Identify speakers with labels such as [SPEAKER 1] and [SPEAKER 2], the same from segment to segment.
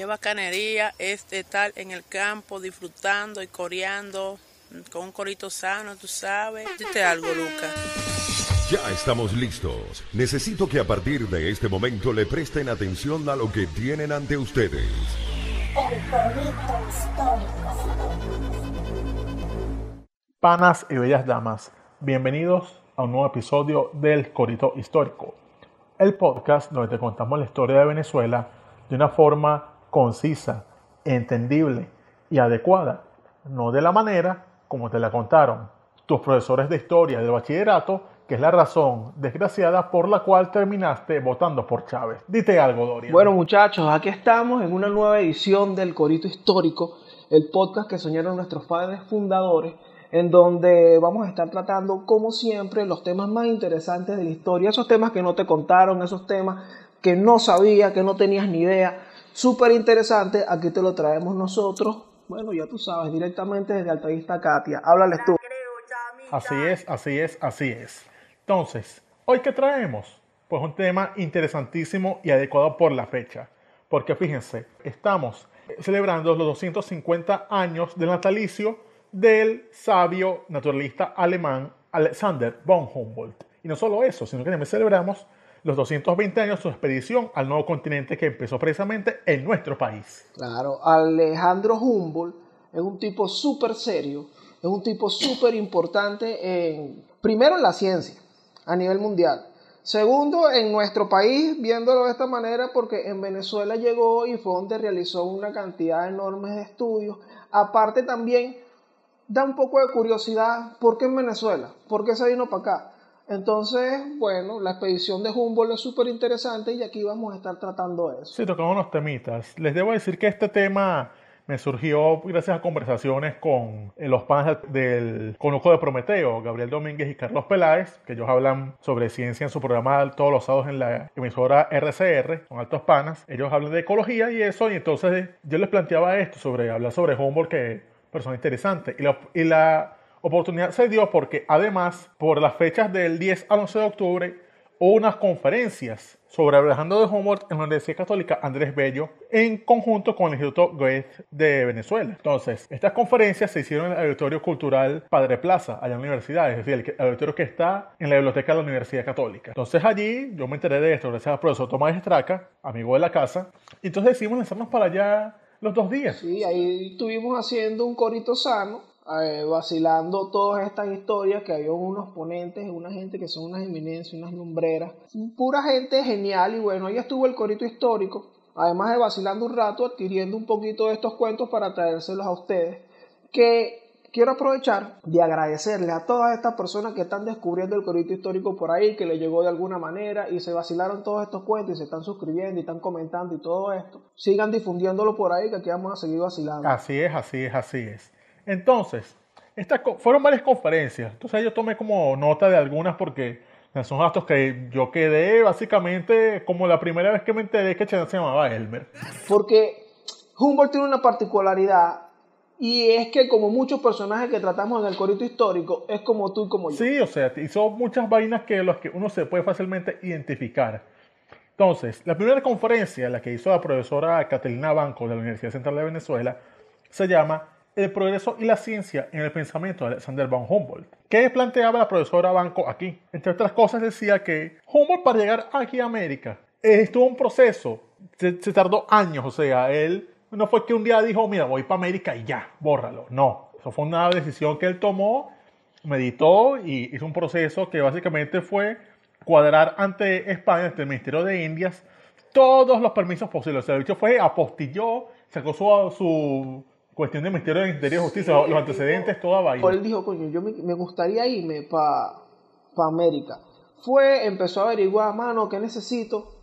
[SPEAKER 1] qué bacanería es estar en el campo disfrutando y coreando con un corito sano, tú sabes. Dite algo, Lucas.
[SPEAKER 2] Ya estamos listos. Necesito que a partir de este momento le presten atención a lo que tienen ante ustedes.
[SPEAKER 3] Panas y bellas damas, bienvenidos a un nuevo episodio del Corito Histórico, el podcast donde te contamos la historia de Venezuela de una forma concisa, entendible y adecuada, no de la manera como te la contaron tus profesores de historia del bachillerato, que es la razón desgraciada por la cual terminaste votando por Chávez. Dite algo, Dorian.
[SPEAKER 4] Bueno, muchachos, aquí estamos en una nueva edición del Corito Histórico, el podcast que soñaron nuestros padres fundadores, en donde vamos a estar tratando, como siempre, los temas más interesantes de la historia, esos temas que no te contaron, esos temas que no sabía, que no tenías ni idea. Súper interesante, aquí te lo traemos nosotros bueno, ya tú sabes, directamente desde Altavista Katia. Háblales tú.
[SPEAKER 3] Así es, así es, así es. Entonces, ¿hoy qué traemos? Pues un tema interesantísimo y adecuado por la fecha. Porque fíjense, estamos celebrando los 250 años del natalicio del sabio naturalista alemán Alexander von Humboldt. Y no solo eso, sino que también celebramos los 220 años de su expedición al nuevo continente que empezó precisamente en nuestro país.
[SPEAKER 4] Claro, Alejandro Humboldt es un tipo súper serio, es un tipo súper importante en, primero en la ciencia a nivel mundial. Segundo, en nuestro país, viéndolo de esta manera, porque en Venezuela llegó y fue donde realizó una cantidad enorme de estudios. Aparte también da un poco de curiosidad, ¿por qué en Venezuela? ¿Por qué se vino para acá? Entonces, bueno, la expedición de Humboldt es súper interesante y aquí vamos a estar tratando eso.
[SPEAKER 3] Sí, tocamos unos temitas. Les debo decir que este tema me surgió gracias a conversaciones con eh, los panas del Conuco de Prometeo, Gabriel Domínguez y Carlos Peláez, que ellos hablan sobre ciencia en su programa todos los sábados en la emisora RCR, son altos panas. Ellos hablan de ecología y eso, y entonces yo les planteaba esto sobre hablar sobre Humboldt, que persona interesante. Y la oportunidad se dio porque además, por las fechas del 10 al 11 de octubre, hubo unas conferencias sobre Alejandro de Humboldt en la Universidad Católica Andrés Bello en conjunto con el Instituto Goethe de Venezuela. Entonces, estas conferencias se hicieron en el Auditorio Cultural Padre Plaza, allá en la universidad, es decir, el auditorio que está en la biblioteca de la Universidad Católica. Entonces allí yo me enteré de esto gracias al profesor Tomás Estraca, amigo de la casa, y entonces decidimos lanzarnos para allá los dos días.
[SPEAKER 4] Sí, ahí estuvimos haciendo un corito sano eh, vacilando todas estas historias que hay unos ponentes, una gente que son unas eminencias, unas lumbreras, pura gente genial y bueno, ahí estuvo el corito histórico, además de vacilando un rato, adquiriendo un poquito de estos cuentos para traérselos a ustedes, que quiero aprovechar de agradecerle a todas estas personas que están descubriendo el corito histórico por ahí, que le llegó de alguna manera y se vacilaron todos estos cuentos y se están suscribiendo y están comentando y todo esto. Sigan difundiéndolo por ahí que aquí vamos a seguir vacilando.
[SPEAKER 3] Así es, así es, así es. Entonces, estas fueron varias conferencias. Entonces yo tomé como nota de algunas porque son actos que yo quedé básicamente como la primera vez que me enteré que se llamaba Elmer.
[SPEAKER 4] Porque Humboldt tiene una particularidad y es que como muchos personajes que tratamos en el corito histórico, es como tú y como yo.
[SPEAKER 3] Sí, o sea, hizo muchas vainas que los que uno se puede fácilmente identificar. Entonces, la primera conferencia, la que hizo la profesora Catalina Banco de la Universidad Central de Venezuela, se llama el progreso y la ciencia en el pensamiento de Alexander von Humboldt. ¿Qué planteaba la profesora Banco aquí? Entre otras cosas decía que Humboldt para llegar aquí a América estuvo un proceso, se, tardó años, o sea, él no fue que un día dijo, mira, voy para América y ya, bórralo. No, eso fue una decisión que él tomó, meditó y hizo un proceso que básicamente fue cuadrar ante España, ante el Ministerio de Indias, todos los permisos posibles. O sea, el bicho fue, apostilló, sacó su, su cuestión de Ministerio de Interior y Justicia, los antecedentes, toda vaina.
[SPEAKER 4] Él dijo, coño, yo me, gustaría irme para pa América. Fue, empezó a averiguar, mano, ¿qué necesito?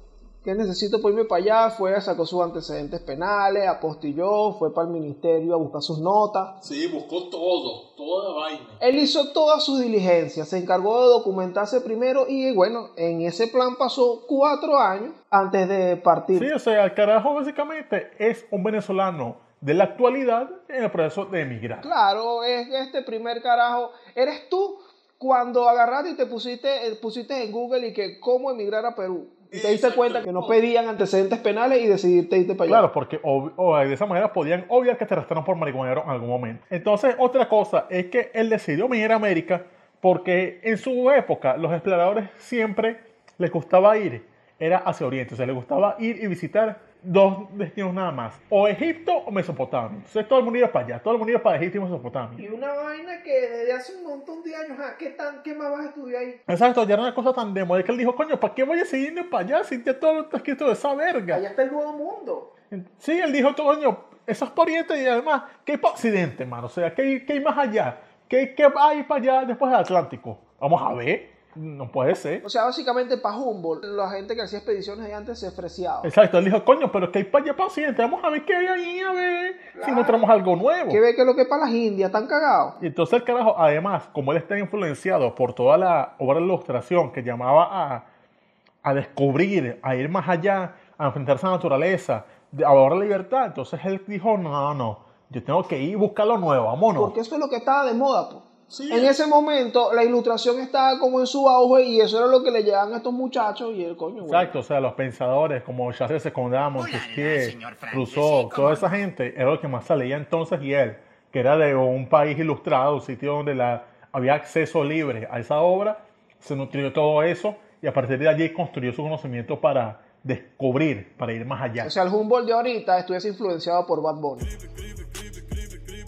[SPEAKER 4] ¿Qué necesito para irme para allá? Fue, sacó sus antecedentes penales, apostilló, fue para el ministerio a buscar sus notas.
[SPEAKER 5] Sí, buscó todo, toda la vaina.
[SPEAKER 4] Él hizo todas sus diligencias, se encargó de documentarse primero y bueno, en ese plan pasó cuatro años antes de partir.
[SPEAKER 3] Sí, o sea, el carajo básicamente es un venezolano de la actualidad en el proceso de emigrar.
[SPEAKER 4] Claro, es este primer carajo. Eres tú cuando agarraste y te pusiste, eh, pusiste en Google y que cómo emigrar a Perú. Y te diste cuenta que no pedían antecedentes penales y decidiste irte para allá.
[SPEAKER 3] Claro, porque o de esa manera podían obviar que te arrestaron por marihuanero en algún momento. Entonces, otra cosa es que él decidió venir a América porque en su época los exploradores siempre les gustaba ir, era hacia Oriente, o sea, les gustaba ir y visitar dos destinos nada más, o Egipto o Mesopotamia. Entonces todo el mundo iba para allá, todo el mundo iba para Egipto y Mesopotamia.
[SPEAKER 4] Y una vaina que desde hace un montón de años, ah, ¿qué, tan, ¿qué más vas a estudiar ahí?
[SPEAKER 3] Exacto, ya era una cosa tan de moda que él dijo, coño, ¿para qué voy a seguir para allá si ya todo está escrito de esa verga?
[SPEAKER 4] Allá está el nuevo mundo.
[SPEAKER 3] Sí, él dijo, coño, eso es Oriente y además, ¿qué hay para Occidente, mano? O sea, ¿qué qué hay más allá? ¿Qué, ¿Qué hay para allá después del Atlántico? Vamos a ver, no puede ser.
[SPEAKER 4] O sea, básicamente para Humboldt, la gente que hacía expediciones ahí antes se ofreciaba.
[SPEAKER 3] Exacto, él dijo, coño, pero ¿qué hay para allá para Occidente? Vamos a ver qué hay ahí, a ver si encontramos algo nuevo.
[SPEAKER 4] ¿Qué ve que lo que es para las Indias? ¿Están cagados?
[SPEAKER 3] Y entonces el carajo, además, como él está influenciado por toda la obra de ilustración que llamaba a, a descubrir, a ir más allá, a enfrentarse a la naturaleza, a la libertad, entonces él dijo, no, no, no, yo tengo que ir y buscar lo nuevo, vámonos.
[SPEAKER 4] Porque eso es lo que estaba de moda, pues.
[SPEAKER 3] Sí.
[SPEAKER 4] En ese momento la ilustración estaba como en su auge y eso era lo que le llevaban a estos muchachos y el coño, güey.
[SPEAKER 3] Exacto, o sea, los pensadores como Charles Secondá, Montesquieu, Rousseau,
[SPEAKER 6] sí,
[SPEAKER 3] toda esa gente era lo que más salía entonces y él, que era de un país ilustrado, un sitio donde la, había acceso libre a esa obra, se nutrió de todo eso y a partir de allí construyó su conocimiento para descubrir, para ir más allá.
[SPEAKER 4] O sea, el Humboldt de ahorita estuviese influenciado por Bad Bunny.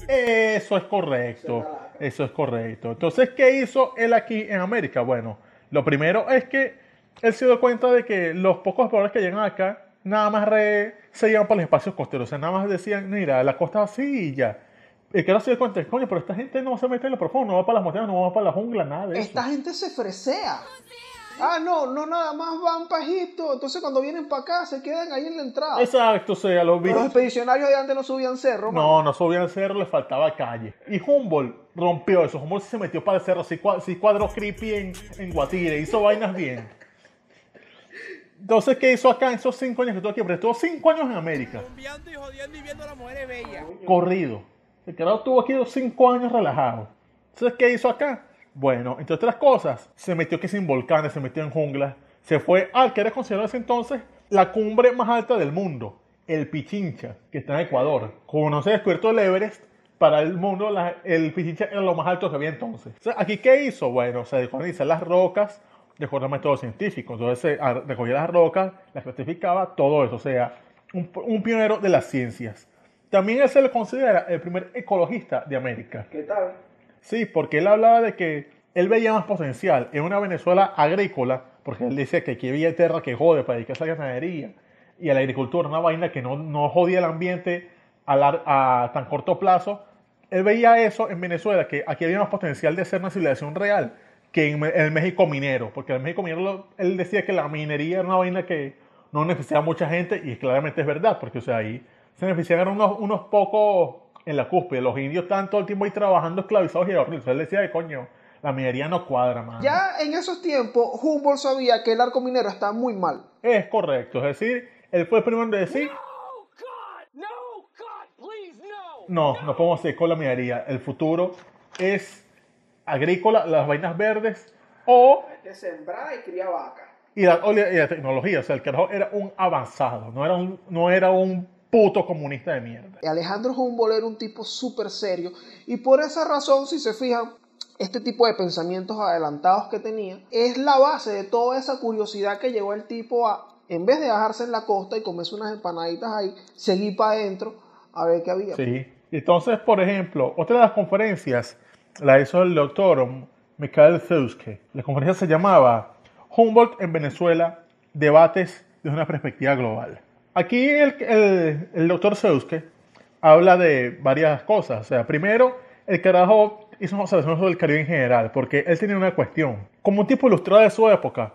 [SPEAKER 3] Eso es correcto. Eso es correcto. Entonces, ¿qué hizo él aquí en América? Bueno, lo primero es que él se dio cuenta de que los pocos exploradores que llegan acá, nada más re- se iban para los espacios costeros. O sea, nada más decían, mira, la costa así y ya. Y que ahora se dio cuenta, coño, pero esta gente no se mete en lo profundo, no va para las montañas, no va para la jungla, nada de eso.
[SPEAKER 4] Esta gente se fresea. Ah, no, no nada más van para Egipto. Entonces cuando vienen para acá se quedan ahí en la entrada.
[SPEAKER 3] Exacto, o sea, los
[SPEAKER 4] Los expedicionarios de antes no subían cerro. mano.
[SPEAKER 3] No, no subían cerro, le faltaba calle. Y Humboldt rompió eso. Humboldt se metió para el cerro, sí cuadró creepy en, en Guatire, hizo vainas bien. Entonces, ¿qué hizo acá en esos cinco años que estuvo aquí? Pero estuvo cinco años en América,
[SPEAKER 6] y jodiendo y viendo a las mujeres bellas.
[SPEAKER 3] corrido. El carajo estuvo aquí cinco años relajado. Entonces, ¿qué hizo acá? Bueno, entre otras cosas, se metió que sin volcanes, se metió en junglas, se fue al que era considerado ese entonces la cumbre más alta del mundo, el Pichincha, que está en Ecuador. Como no se descubierto el Everest, para el mundo la- el Pichincha era lo más alto que había entonces. Entonces, ¿Aquí qué hizo? Bueno, se dejó analizar las rocas de al método científico. Entonces se a- recogía las rocas, las clasificaba, todo eso. O sea, un, un pionero de las ciencias. También él se le considera el primer ecologista de América.
[SPEAKER 4] ¿Qué tal?
[SPEAKER 3] Sí, porque él hablaba de que él veía más potencial en una Venezuela agrícola, porque él decía que aquí había tierra que jode para dedicarse a la ganadería y a la agricultura, una vaina que no, no jodía el ambiente a, tan corto plazo. Él veía eso en Venezuela, que aquí había más potencial de ser una civilización real que en, el México minero, porque el México minero él decía que la minería era una vaina que no beneficiaba a mucha gente y claramente es verdad, porque o sea, ahí se beneficiaban unos, unos pocos en la cúspide. Los indios están todo el tiempo ahí trabajando esclavizados y horribles. Él decía de coño, la minería no cuadra, man.
[SPEAKER 4] Ya en esos tiempos, Humboldt sabía que el arco minero está muy mal.
[SPEAKER 3] Es correcto, es decir, él fue el primero en decir, no, no podemos seguir con la minería. El futuro es agrícola, las vainas verdes o
[SPEAKER 4] Que sembrar y criar vacas.
[SPEAKER 3] y la- y la tecnología. O sea, el carajo era un avanzado, no era un, no era un puto comunista de mierda.
[SPEAKER 4] Alejandro Humboldt era un tipo súper serio y por esa razón, si se fijan, este tipo de pensamientos adelantados que tenía es la base de toda esa curiosidad que llevó el tipo a, en vez de bajarse en la costa y comerse unas empanaditas ahí, seguir para adentro a ver qué había.
[SPEAKER 3] Sí. Entonces, por ejemplo, otra de las conferencias la hizo el doctor Mikhail Zeuske. La conferencia se llamaba Humboldt en Venezuela, debates desde una perspectiva global. Aquí el, el, el doctor Zeuske habla de varias cosas. O sea, primero, el carajo hizo una observación sobre el Caribe en general, porque él tenía una cuestión. Como un tipo ilustrado de su época,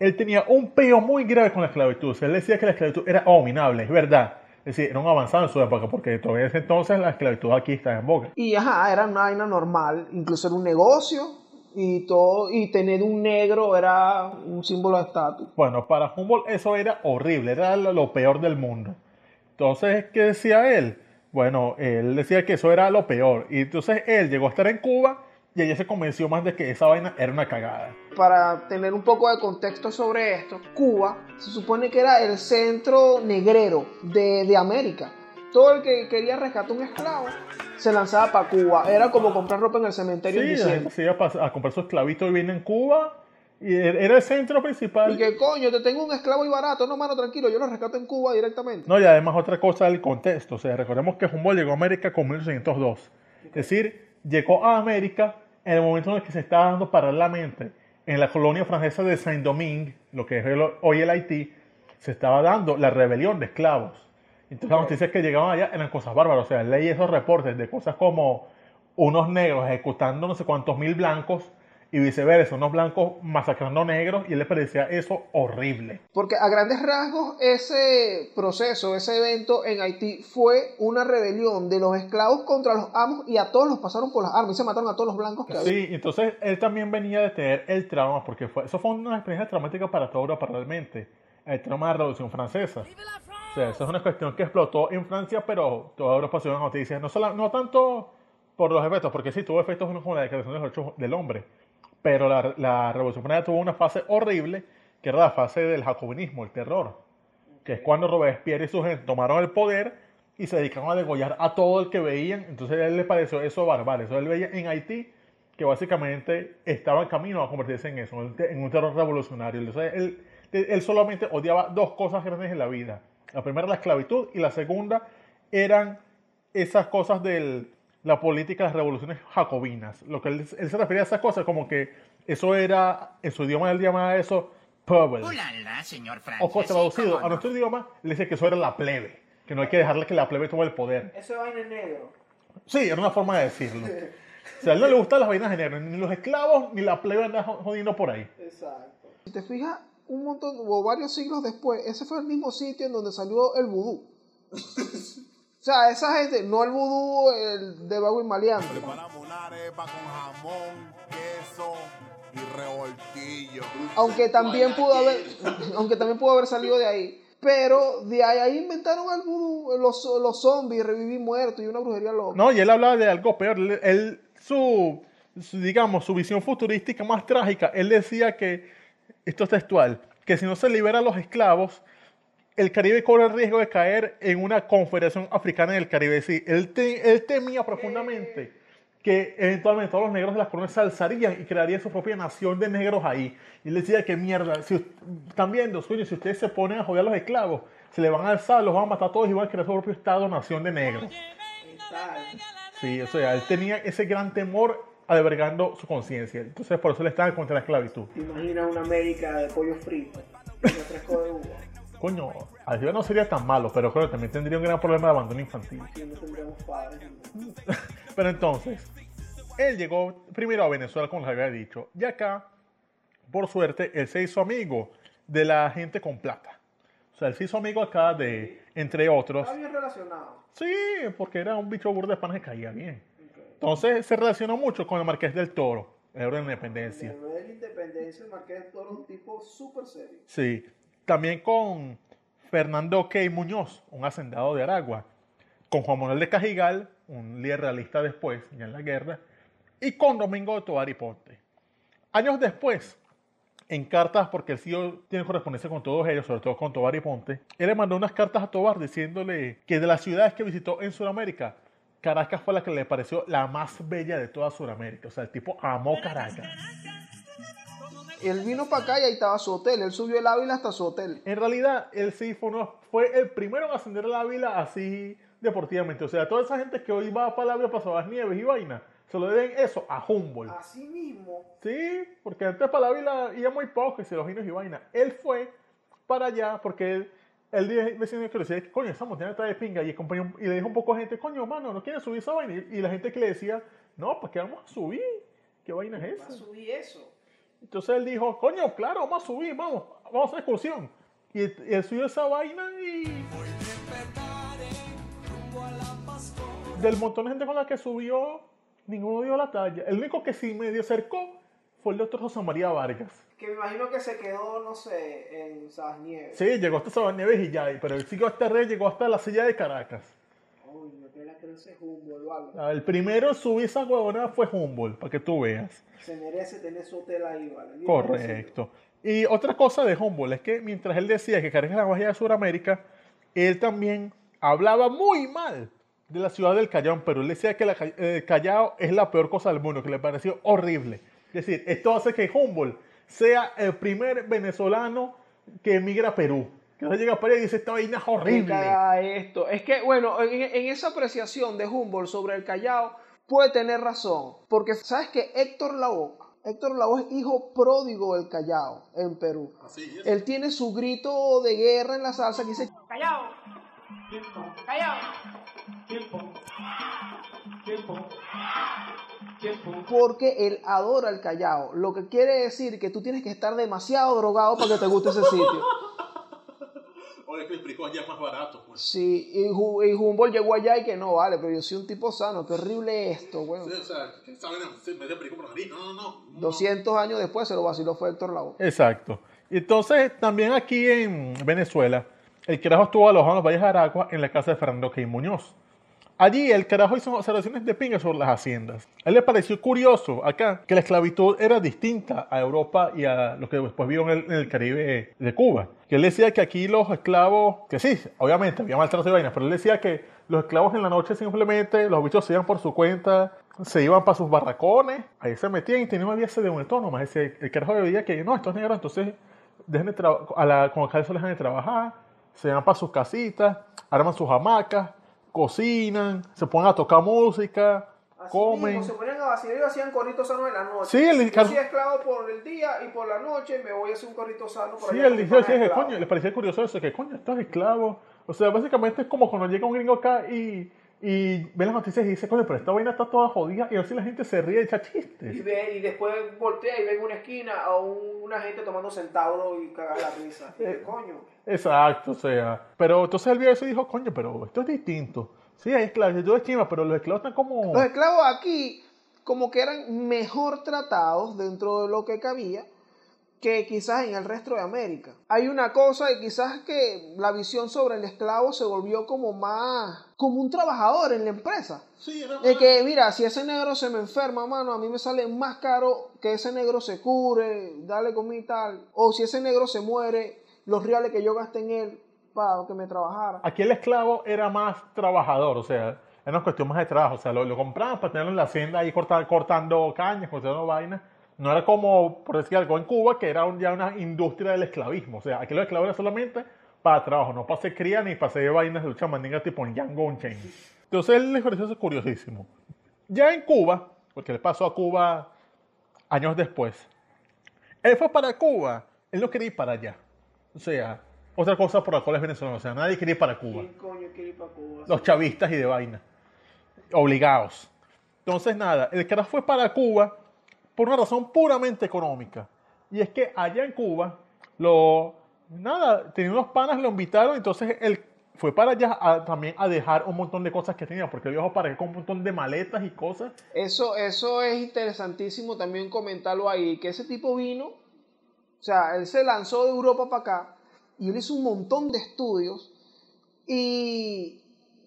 [SPEAKER 3] él tenía un peo muy grave con la esclavitud. O sea, él decía que la esclavitud era abominable, es verdad. Es decir, era un avanzado en su época, porque todavía en ese entonces la esclavitud aquí está en boga.
[SPEAKER 4] Y ajá, era una vaina normal, incluso era un negocio y todo, y tener un negro era un símbolo de estatus.
[SPEAKER 3] Bueno, para Humboldt eso era horrible, era lo, peor del mundo. Entonces, ¿qué decía él? Bueno, él decía que eso era lo peor. Y entonces él llegó a estar en Cuba y ella se convenció más de que esa vaina era una cagada.
[SPEAKER 4] Para tener un poco de contexto sobre esto, Cuba se supone que era el centro negrero de, de América. Todo el que quería rescatar un esclavo se lanzaba para Cuba. Era como comprar ropa en el cementerio en
[SPEAKER 3] Sí,
[SPEAKER 4] diciembre.
[SPEAKER 3] gente se iba a, comprar su esclavito y viene en Cuba y er- era el centro principal.
[SPEAKER 4] Y que coño, te tengo un esclavo y barato. No, mano, tranquilo, yo lo rescato en Cuba directamente.
[SPEAKER 3] No, y además otra cosa del contexto. O sea, recordemos que Humboldt llegó a América con 1802. Es decir, llegó a América en el momento en el que se estaba dando paralelamente en la colonia francesa de Saint-Domingue, lo que es hoy el Haití, se estaba dando la rebelión de esclavos. Entonces las noticias que llegaban allá eran cosas bárbaras. O sea, leí esos reportes de cosas como unos negros ejecutando no sé cuántos mil blancos y viceversa, unos blancos masacrando negros y él le parecía eso horrible.
[SPEAKER 4] Porque a grandes rasgos ese proceso, ese evento en Haití fue una rebelión de los esclavos contra los amos y a todos los pasaron por las armas y se mataron a todos los blancos que había.
[SPEAKER 3] Sí, entonces él también venía de tener el trauma, porque fue, eso fue una experiencia traumática para toda Europa realmente, el trauma de la Revolución Francesa. O sea, eso es una cuestión que explotó en Francia, pero toda Europa se dio noticias, no, solo, no tanto por los efectos, porque sí tuvo efectos como la declaración de los derechos del hombre, pero la, la Revolución Francesa tuvo una fase horrible, que era la fase del jacobinismo, el terror, que es cuando Robespierre y su gente tomaron el poder y se dedicaron a degollar a todo el que veían. Entonces a él le pareció eso bárbaro. Eso él veía en Haití que básicamente estaba en camino a convertirse en eso, en un terror revolucionario. Entonces él, él solamente odiaba dos cosas grandes en la vida. La primera la esclavitud y la segunda eran esas cosas de la política de las revoluciones jacobinas. Lo que él, él se refería a esas cosas como que eso era, en su idioma él llamaba eso pueblo.
[SPEAKER 7] Ulala, señor
[SPEAKER 3] O
[SPEAKER 7] Francis.
[SPEAKER 3] traducido
[SPEAKER 7] ¿cómo
[SPEAKER 3] a
[SPEAKER 7] no?
[SPEAKER 3] nuestro idioma, le dice que eso era la plebe, que no hay que dejarle que la plebe tome el poder.
[SPEAKER 4] Ese vaina es negro.
[SPEAKER 3] Sí, era una forma de decirlo. O sea, a él no le gustan las vainas de negro, ni los esclavos, ni la plebe anda jo- jodiendo por ahí.
[SPEAKER 4] Exacto. Si te fijas, un montón o varios siglos después, ese fue el mismo sitio en donde salió el vudú. o sea, esa gente, no el vudú el de Bago y Maleante.
[SPEAKER 8] Preparamos una arepa con jamón, queso y revoltillo.
[SPEAKER 4] aunque también pudo haber aunque también pudo haber salido de ahí pero de ahí, ahí inventaron el vudú, los, los zombies revivir muertos y una brujería loca
[SPEAKER 3] No, y él hablaba de algo peor. Él, él- su, su, digamos, su visión futurística más trágica, él decía que, esto es textual, que si no se liberan los esclavos, el Caribe corre el riesgo de caer en una confederación africana en el Caribe. Sí, él, te- él temía profundamente que eventualmente todos los negros de las colonias se alzarían y crearían su propia nación de negros ahí. Y él decía que mierda, si, están viendo, coño, si ustedes se ponen a joder a los esclavos, se le van a alzar, los van a matar a todos y van a crear su propio estado, nación de negros. Sí, o sea, él tenía ese gran temor albergando su conciencia. Entonces, por eso le estaba contra la esclavitud.
[SPEAKER 4] te imaginas una América de pollo frito y refresco de uva
[SPEAKER 3] Coño, no sería tan malo, pero creo que también tendría un gran problema de abandono infantil.
[SPEAKER 4] no padres
[SPEAKER 3] Pero entonces, él llegó primero a Venezuela, como les había dicho, y acá, por suerte, él se hizo amigo de la gente con plata. O sea, él se hizo amigo acá de, entre otros,
[SPEAKER 4] está bien relacionado
[SPEAKER 3] sí, porque era un bicho burro de pan que caía bien. Entonces, se relacionó mucho con el Marqués del Toro, el héroe de la independencia.
[SPEAKER 4] de la independencia el marqués de Toro un tipo súper serio.
[SPEAKER 3] Sí, también con Fernando Key Muñoz, un hacendado de Aragua, con Juan Manuel de Cajigal, un líder realista después, ya en la guerra, y con Domingo de Tovar y Ponte. Años después, en cartas, porque el CEO tiene correspondencia con todos ellos, sobre todo con Tobar y Ponte, él le mandó unas cartas a Tobar diciéndole que de las ciudades que visitó en Sudamérica, Caracas fue la que le pareció la más bella de toda Sudamérica. O sea, el tipo amó Caracas.
[SPEAKER 4] él vino para acá y ahí estaba su hotel él subió el Ávila hasta su hotel
[SPEAKER 3] En realidad, él sí fue, uno- fue el primero en ascender a la Ávila así deportivamente. O sea, toda esa gente que hoy va para la Ávila para las nieves y vaina, se lo deben eso a Humboldt.
[SPEAKER 4] así mismo
[SPEAKER 3] Sí, porque antes para la Ávila iba muy poco, y se los vinos y vaina. Él fue para allá porque él, él dijo- vecino que le decía, coño, esa montaña está de pinga. Y, acompañó- y le dijo un poco a gente, coño, mano, ¿no quieren subir esa vaina? Y, y la gente que le decía, no, pues que vamos a subir. ¿Qué vaina es esa?
[SPEAKER 4] subí eso
[SPEAKER 3] Entonces él dijo, coño, claro, vamos a subir, vamos, vamos a hacer excursión. Y, y él subió esa vaina y... Del montón de gente con la que subió, ninguno dio la talla. El único que sí medio acercó fue el doctor José María Vargas.
[SPEAKER 4] que me imagino que se quedó no sé en Sabas Nieves
[SPEAKER 3] Sí, llegó hasta Sabanieves y ya, pero él siguió hasta Rey, llegó hasta la silla de Caracas.
[SPEAKER 4] Coño, que la creo ese Humboldt, ¿vale?
[SPEAKER 3] Ah, El primero en subir esa huevona fue Humboldt, para que tú veas.
[SPEAKER 4] Se merece tener su hotel ahí, ¿vale?
[SPEAKER 3] Correcto. Y otra cosa de Humboldt es que mientras él decía que Caracas era la Baja de Sudamérica, él también hablaba muy mal de la ciudad del Callao, pero él decía que la el Callao es la peor cosa del mundo, que le pareció horrible. Es decir, esto hace que Humboldt sea el primer venezolano que emigra a Perú. Que no llega a Perú y dice, esta vaina es horrible.
[SPEAKER 4] esto. Es que, bueno, en, en esa apreciación de Humboldt sobre el Callao puede tener razón. Porque, ¿sabes que Héctor Lavoe, Héctor Lavoe es hijo pródigo del Callao en Perú.
[SPEAKER 5] Así es.
[SPEAKER 4] Él tiene su grito de guerra en la salsa que dice,
[SPEAKER 6] Callao. Callao.
[SPEAKER 4] Porque él adora el Callao. Lo que quiere decir que tú tienes que estar demasiado drogado para que te guste ese sitio.
[SPEAKER 5] Oye, que el perico allá es más barato, pues.
[SPEAKER 4] Sí, y, y Humboldt llegó allá y que no, vale, pero yo soy un tipo sano, qué horrible esto, weón.
[SPEAKER 5] Sí, o sea, ¿qué saben? Se me da perico por la nariz. No, no, no. no.
[SPEAKER 4] 200 años después se lo vaciló fue Héctor Lavoe.
[SPEAKER 3] Exacto. Y entonces, también aquí en Venezuela, el carajo estuvo alojado en los Valles de Aragua en la casa de Fernando Key Muñoz. Allí el carajo hizo observaciones de pinga sobre las haciendas. A él le pareció curioso acá que la esclavitud era distinta a Europa y a lo que después vio en el, Caribe de Cuba. Que él decía que aquí los esclavos, que sí, obviamente había maltrato y vainas, pero él decía que los esclavos en la noche simplemente, los bichos se iban por su cuenta, se iban para sus barracones, ahí se metían y tenían una vida autónoma. Es decir, el carajo veía que no, estos negros entonces dejen de a la, con el dejan de trabajar, se van para sus casitas, arman sus hamacas, cocinan, se ponen a tocar música, comen.
[SPEAKER 4] se ponían a vacilar y hacían corritos sanos en la noche.
[SPEAKER 3] Sí, el-
[SPEAKER 4] Yo soy esclavo por el día y por la noche me voy a hacer un corrito sano por
[SPEAKER 3] Sí,
[SPEAKER 4] allá
[SPEAKER 3] dijo,
[SPEAKER 4] pana
[SPEAKER 3] sí,
[SPEAKER 4] esclavo.
[SPEAKER 3] coño, les parecía curioso eso, que coño, estos esclavos. O sea, básicamente es como cuando llega un gringo acá y, y ve las noticias y dice, coño, pero esta vaina está toda jodida y así la gente se ríe y echa
[SPEAKER 4] Y,
[SPEAKER 3] chistes.
[SPEAKER 4] ve- y después voltea y ve en una esquina a un- una gente tomando centauro y caga la risa. Y
[SPEAKER 3] Eh.
[SPEAKER 4] dice, coño.
[SPEAKER 3] Exacto, o sea. Pero entonces él vio eso y dijo, coño, pero esto es distinto. Sí, hay esclavos, yo es chima, pero los esclavos están como...
[SPEAKER 4] Los esclavos aquí como que eran mejor tratados dentro de lo que cabía que quizás en el resto de América. Hay una cosa y quizás que la visión sobre el esclavo se volvió como más como un trabajador en la empresa.
[SPEAKER 5] Sí, era
[SPEAKER 4] De que, mira, si ese negro se me enferma, mano, a mí me sale más caro que ese negro se cure, dale comida y tal. O si ese negro se muere, los reales que yo gasté en él para que me trabajara.
[SPEAKER 3] Aquí el esclavo era más trabajador, o sea, era una cuestión más de trabajo. O sea, lo, lo compraban para tenerlo en la hacienda ahí corta- cortando cañas, cortando vainas. No era como, por decir algo, en Cuba, que era un- ya una industria del esclavismo. O sea, aquí los esclavos eran solamente para trabajo, no para hacer cría ni para hacer vainas de lucha mandinga tipo en Django Unchained. Entonces él le pareció eso curiosísimo. Ya en Cuba, porque él pasó a Cuba años después, él fue para Cuba, él no quería ir para allá. O sea, otra cosa por la cual es venezolano, o sea, nadie quería ir para Cuba
[SPEAKER 4] ¿Quién coño quiere ir para Cuba?
[SPEAKER 3] los chavistas y de vaina. Obligados. Entonces, nada, el carajo fue para Cuba por una razón puramente económica. Y es que allá en Cuba, lo, nada, tenía unos panas, lo invitaron, entonces él fue para allá a- también a dejar un montón de cosas que tenía, porque él viajó para allá con un montón de maletas y cosas.
[SPEAKER 4] Eso, eso es interesantísimo también comentarlo ahí, que ese tipo vino, o sea, él se lanzó de Europa para acá y él hizo un montón de estudios y,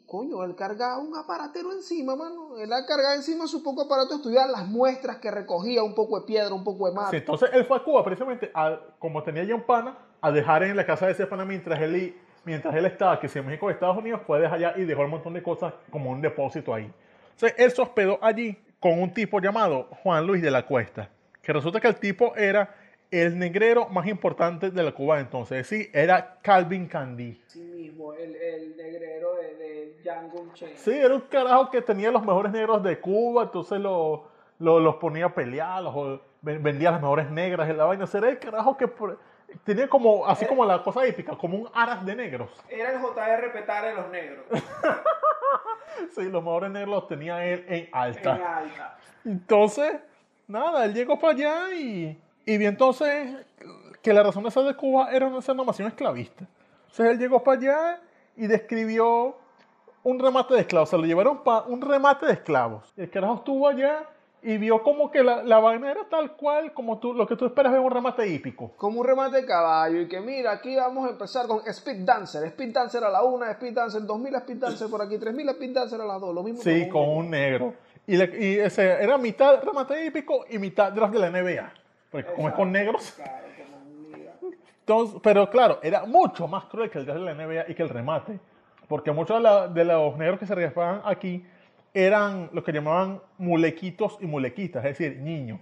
[SPEAKER 4] coño, él cargaba un aparatero encima, mano. Él cargaba encima su poco aparato de estudiar las muestras que recogía, un poco de piedra, un poco de mar.
[SPEAKER 3] Sí, entonces él fue a Cuba precisamente, a- como tenía ya un pana, a dejar en la casa de ese pana mientras él, mientras él estaba, que si en México o Estados Unidos, fue dejar allá y dejó un montón de cosas como un depósito ahí. Entonces él se hospedó allí con un tipo llamado Juan Luis de la Cuesta, que resulta que el tipo era el negrero más importante de la Cuba entonces, sí, era Calvin Candy.
[SPEAKER 4] Sí mismo, el, el negrero de, de Django.
[SPEAKER 3] Sí, era un carajo que tenía los mejores negros de Cuba, entonces lo- lo- los ponía a pelear, los, ven- vendía las mejores negras en la vaina. Era el carajo que tenía como, así como la cosa épica, como un aras de negros.
[SPEAKER 4] Era el JR Petar de los negros.
[SPEAKER 3] Sí, los mejores negros los tenía él en
[SPEAKER 4] en
[SPEAKER 3] alta.
[SPEAKER 4] alta.
[SPEAKER 3] Entonces, nada, él llegó para allá y, y vi entonces que la razón de ser de Cuba era una nación esclavista. Entonces él llegó para allá y describió un remate de esclavos. Se lo llevaron para un remate de esclavos. El carajo estuvo allá y vio como que la, la vaina era tal cual como tú, lo que tú esperas de un remate hípico.
[SPEAKER 4] Como un remate de caballo y que mira, aquí vamos a empezar con Speed Dancer. Speed Dancer a la una, Speed Dancer 2000 Speed Dancer por aquí, 3000 Speed Dancer a las dos. Lo mismo
[SPEAKER 3] Sí, con un negro. Y, le- y ese era mitad remate hípico y mitad los de la NBA. Porque como es con negros.
[SPEAKER 4] Claro.
[SPEAKER 3] Entonces, pero claro, era mucho más cruel que el de la NBA y que el remate. Porque muchos de, la- de los negros que se rifaban aquí eran lo que llamaban mulequitos y mulequitas, es decir, niños.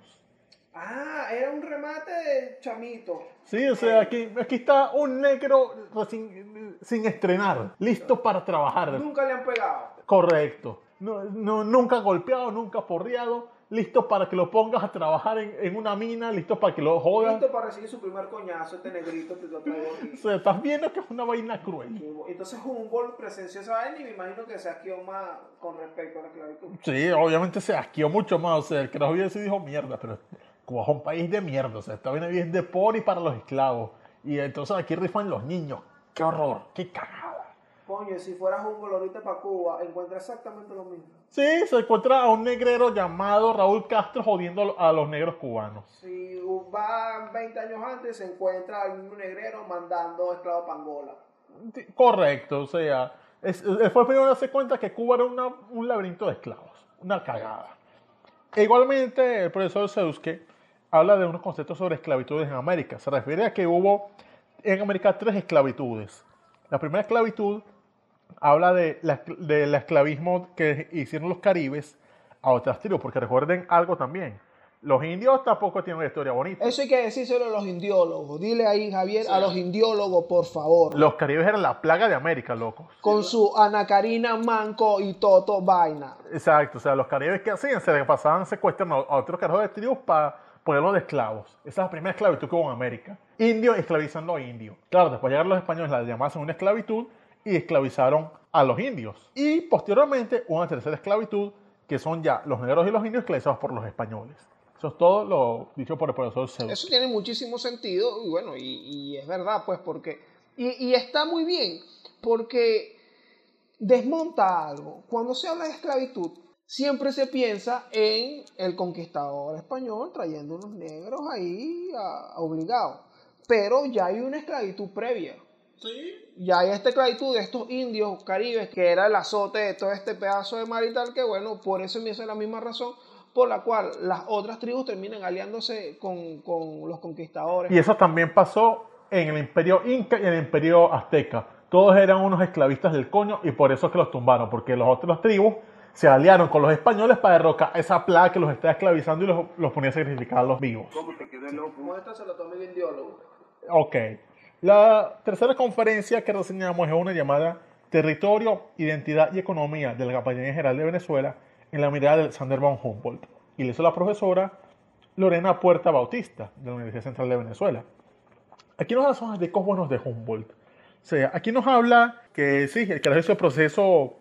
[SPEAKER 4] Ah, era un remate de chamito.
[SPEAKER 3] Sí, o sea, aquí, aquí está un negro recién- sin estrenar, listo para trabajar.
[SPEAKER 4] Nunca le han pegado.
[SPEAKER 3] Correcto. No, no- nunca golpeado, nunca porreado, listo para que lo pongas a trabajar en, en una mina, listo para que lo jodas.
[SPEAKER 4] Listo para recibir su primer coñazo, este negrito que lo traigo.
[SPEAKER 3] O sea, estás viendo que es una vaina cruel.
[SPEAKER 4] Entonces Humboldt presenció esa vaina y me imagino que se asqueó más con respecto a la esclavitud.
[SPEAKER 3] Sí, obviamente se asqueó mucho más. O sea, el que nos vio sí dijo mierda, pero Cuba es un país de mierda. O sea, esta vaina bien de por y para los esclavos. Y entonces aquí rifan los niños. ¡Qué horror! ¡Qué cagada!
[SPEAKER 4] Coño, si fuera Humboldt ahorita para Cuba, encuentra exactamente lo mismo.
[SPEAKER 3] Sí, se encuentra a un negrero llamado Raúl Castro jodiendo a los negros cubanos.
[SPEAKER 4] Si va 20 años antes, se encuentra al mismo negrero mandando esclavos para Angola.
[SPEAKER 3] Correcto, o sea, es- fue el primero darse cuenta que Cuba era una- un laberinto de esclavos, una cagada. E igualmente, el profesor Seuske habla de unos conceptos sobre esclavitudes en América. Se refiere a que hubo en América tres esclavitudes. La primera esclavitud habla de la, del esclavismo que hicieron los caribes a otras tribus, porque recuerden algo también. Los indios tampoco tienen una historia bonita.
[SPEAKER 4] Eso hay que decírselo a los indiólogos. Dile ahí, Javier, a los indiólogos, por favor.
[SPEAKER 3] Los caribes eran la plaga de América, locos.
[SPEAKER 4] Con su Anacarina, Manco y Toto vaina.
[SPEAKER 3] Exacto, o sea, los caribes que hacían se pasaban secuestrando a otros carajos de tribus para ponerlos de esclavos. Esa es la primera esclavitud que hubo en América. Indios esclavizando a indios. Claro, después llegaron los españoles, la llamaron una esclavitud y esclavizaron a los indios. Y posteriormente una tercera esclavitud, que son ya los negros y los indios esclavizados por los españoles. Eso es todo lo dicho por el profesor Zeus.
[SPEAKER 4] Eso tiene muchísimo sentido y bueno, y, es verdad, pues, porque. Y, está muy bien, porque desmonta algo. Cuando se habla de esclavitud, siempre se piensa en el conquistador español trayendo unos negros ahí obligados. Pero ya hay una esclavitud previa.
[SPEAKER 5] Sí.
[SPEAKER 4] Ya hay esta esclavitud de estos indios caribes, que era el azote de todo este pedazo de mar y tal, que bueno, por eso me es la misma razón por la cual las otras tribus terminan aliándose con, con los conquistadores.
[SPEAKER 3] Y eso también pasó en el imperio inca y en el imperio azteca. Todos eran unos esclavistas del coño y por eso es que los tumbaron, porque los otros tribus se aliaron con los españoles para derrocar esa plaga que los estaba esclavizando y los, los ponía a sacrificar a los vivos.
[SPEAKER 4] Como esta se lo tomé el indiólogo.
[SPEAKER 3] Ok. La tercera conferencia que reseñamos es una llamada Territorio, Identidad y Economía de la Campaña General de Venezuela en la mirada de Alexander von Humboldt. Y le hizo la profesora Lorena Puerta Bautista de la Universidad Central de Venezuela. Aquí nos habla de buenos de Humboldt. O sea, aquí nos habla que sí, el carajo hizo el proceso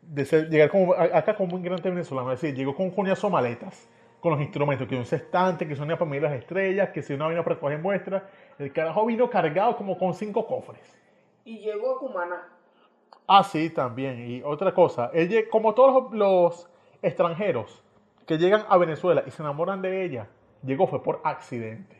[SPEAKER 3] de llegar acá como un inmigrante venezolano. Es decir, llegó con de maletas, con los instrumentos, que un sextante, que son una familia de las estrellas, que si una vino para recoger muestras. El carajo vino cargado como con cinco cofres.
[SPEAKER 4] Y llegó a Cumaná.
[SPEAKER 3] Ah, sí, también. Y otra cosa, él como todos los, los extranjeros que llegan a Venezuela y se enamoran de ella, llegó fue por accidente.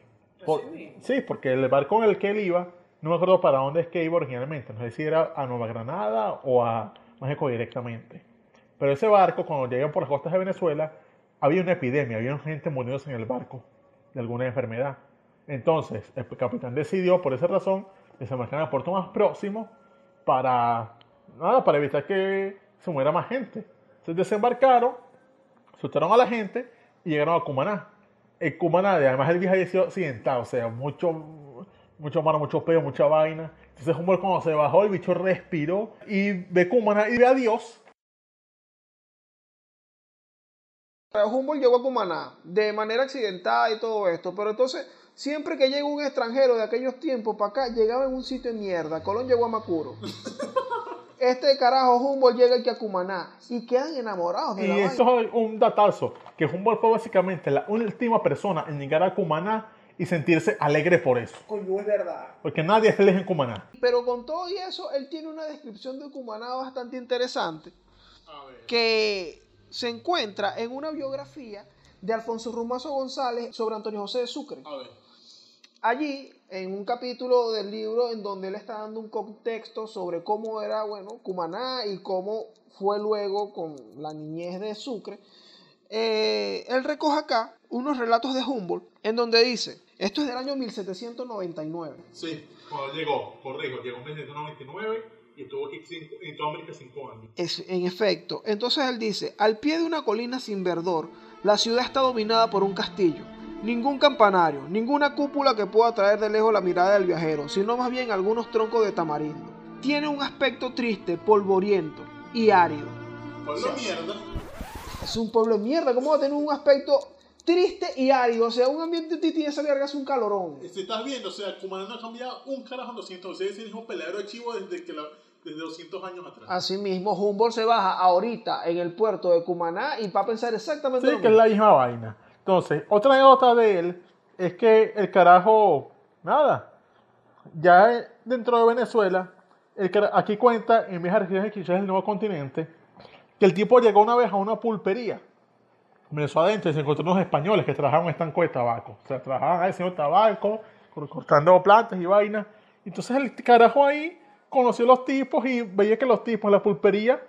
[SPEAKER 3] Por- sí, porque el barco en el que él iba, no me acuerdo para dónde es que iba originalmente, no sé si era a Nueva Granada o a México directamente. Pero ese barco, cuando llegan por las costas de Venezuela, había una epidemia, había gente muriéndose en el barco de alguna enfermedad. Entonces, el capitán decidió, por esa razón, desembarcar en el puerto más próximo para, nada, para evitar que se muera más gente. Entonces desembarcaron, soltaron a la gente y llegaron a Cumaná. En Cumaná, además el viaje había sido accidentado, o sea, mucho, mucho mar, mucho peo, mucha vaina. Entonces Humboldt cuando se bajó, el bicho respiró y ve Cumaná y ve a Dios.
[SPEAKER 4] Humboldt llegó a Cumaná de manera accidentada y todo esto, pero entonces siempre que llega un extranjero de aquellos tiempos para acá, llegaba en un sitio de mierda. Colón llegó a Macuro. Este carajo Humboldt llega aquí a Cumaná y quedan enamorados de
[SPEAKER 3] Y
[SPEAKER 4] la vaina.
[SPEAKER 3] eso es un datazo, que Humboldt fue básicamente la última persona en llegar a Cumaná y sentirse alegre por eso.
[SPEAKER 4] Coño, es verdad.
[SPEAKER 3] Porque nadie es feliz en Cumaná.
[SPEAKER 4] Pero con todo y eso, él tiene una descripción de Cumaná bastante interesante
[SPEAKER 5] A ver.
[SPEAKER 4] que se encuentra en una biografía de Alfonso Rumazo González sobre Antonio José de Sucre.
[SPEAKER 5] A ver.
[SPEAKER 4] Allí, en un capítulo del libro en donde él está dando un contexto sobre cómo era, bueno, Cumaná y cómo fue luego con la niñez de Sucre, eh, él recoge acá unos relatos de Humboldt en donde dice, esto es del año 1799.
[SPEAKER 5] Sí, cuando llegó, corrijo, llegó en 1999 y estuvo aquí cinco, en toda América cinco años.
[SPEAKER 4] Es, en efecto, entonces él dice, al pie de una colina sin verdor, la ciudad está dominada por un castillo. Ningún campanario, ninguna cúpula que pueda atraer de lejos la mirada del viajero, sino más bien algunos troncos de tamarindo. Tiene un aspecto triste, polvoriento y árido.
[SPEAKER 5] Pueblo mierda.
[SPEAKER 4] Es un pueblo mierda, ¿cómo va a tener un aspecto triste y árido? O sea, un ambiente de tiene esa verga es un calorón.
[SPEAKER 5] Si estás viendo, o sea, Cumaná no ha cambiado un carajo en 200. Ese es el mismo peladero de chivo desde, que la, desde 200 años atrás.
[SPEAKER 4] Asimismo, Humboldt se baja ahorita en el puerto de Cumaná y va a pensar exactamente
[SPEAKER 3] Sí,
[SPEAKER 4] lo
[SPEAKER 3] que es la misma vaina. Entonces, otra anécdota de él es que el carajo, nada, ya dentro de Venezuela, el cara- aquí cuenta en Viajes Regiones Quizás del Nuevo Continente, que el tipo llegó una vez a una pulpería. Comenzó adentro y se encontró unos españoles que trabajaban en estanco de tabaco. O sea, trabajaban ahí haciendo tabaco, cor- cortando plantas y vainas. Entonces el carajo ahí conoció a los tipos y veía que los tipos en la pulpería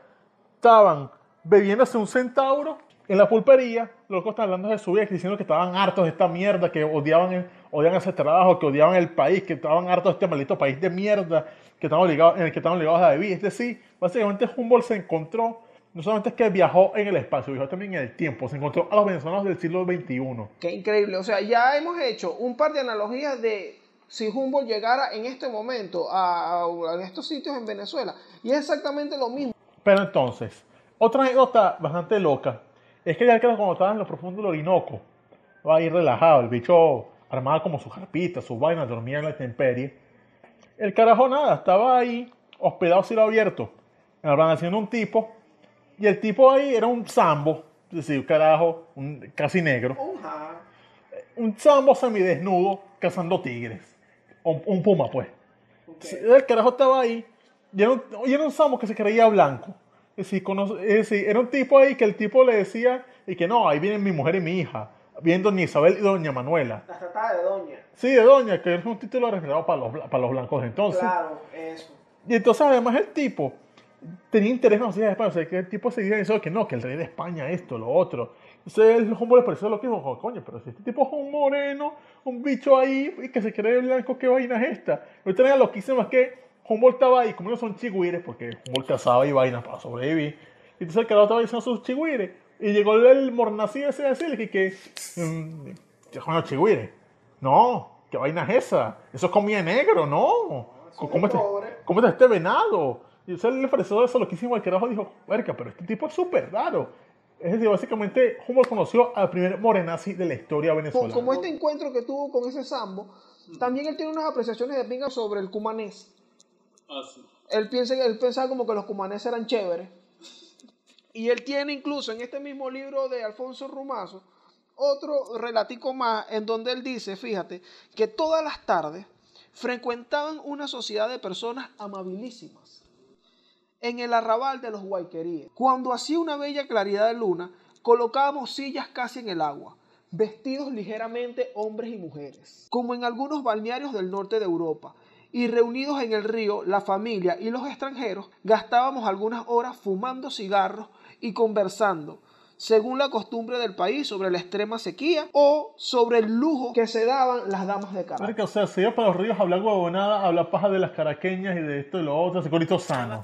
[SPEAKER 3] estaban bebiéndose un centauro en la pulpería, locos estaban hablando de su vida, diciendo que estaban hartos de esta mierda, que odiaban, el- odiaban ese trabajo, que odiaban el país, que estaban hartos de este maldito país de mierda, que estaban obligados, en el que estaban obligados a vivir. Es decir, básicamente Humboldt se encontró, no solamente es que viajó en el espacio, viajó también en el tiempo, se encontró a los venezolanos del siglo XXI.
[SPEAKER 4] Qué increíble. O sea, ya hemos hecho un par de analogías de si Humboldt llegara en este momento a, a- a estos sitios en Venezuela. Y es exactamente lo mismo.
[SPEAKER 3] Pero entonces, otra anécdota bastante loca es que ya que cuando estaba en lo profundo del Orinoco, va a ir relajado, el bicho armaba como sus carpitas, sus vainas, dormía en la intemperie. El carajo nada, estaba ahí hospedado a cielo abierto, en la organización de un tipo, y el tipo ahí era un zambo, es decir, un carajo, un, casi negro, un zambo semidesnudo cazando tigres, o un puma pues. El carajo estaba ahí y era un, y era un samo que se creía blanco. Es decir, cono- es decir, era un tipo ahí que el tipo le decía y que no, ahí vienen mi mujer y mi hija. Vienen doña Isabel y doña Manuela.
[SPEAKER 4] La tratada de Doña.
[SPEAKER 3] Sí, de doña, que es un título reservado para los, para los blancos de entonces.
[SPEAKER 4] Claro, eso.
[SPEAKER 3] Y entonces además el tipo tenía interés en la sociedad de España. O sea, que el tipo seguía diciendo que no, que el rey de España, esto, lo otro. Entonces el Humboldt le pareció lo que dijo, coño, pero si este tipo es un moreno, un bicho ahí, y que se cree blanco, ¿qué vaina es esta? Otra era loquísima es que Humboldt estaba ahí, como no son chigüires, porque Humboldt cazaba y vainas para sobrevivir. Y entonces el carajo estaba diciendo sus chigüires. Y llegó el mornací ese a decirle que, que mm, ¿qué son los chigüires? No, ¿qué vaina es esa? Eso es comida negro, no. Cómete, cómete este venado. Y entonces le pareció eso loquísimo al carajo dijo, verga, pero este tipo es súper raro. Es decir, básicamente Humboldt conoció al primer morenazi de la historia venezolana.
[SPEAKER 4] Como este encuentro que tuvo con ese sambo, también él tiene unas apreciaciones de pinga sobre el cumanés.
[SPEAKER 5] Ah, sí.
[SPEAKER 4] Él, piensa, él pensaba como que los cumaneses eran chéveres. Y él tiene incluso en este mismo libro de Alfonso Rumazo otro relatico más en donde él dice, fíjate, que todas las tardes frecuentaban una sociedad de personas amabilísimas en el arrabal de los Guayqueríes. Cuando hacía una bella claridad de luna, colocábamos sillas casi en el agua, vestidos ligeramente hombres y mujeres, como en algunos balnearios del norte de Europa, y reunidos en el río, la familia y los extranjeros gastábamos algunas horas fumando cigarros y conversando, según la costumbre del país, sobre la extrema sequía o sobre el lujo que se daban las damas de Caracas.
[SPEAKER 3] Verga, o sea, se iba para los ríos a hablar huevonada, a hablar paja de las caraqueñas y de esto y lo otro, ese corito sano.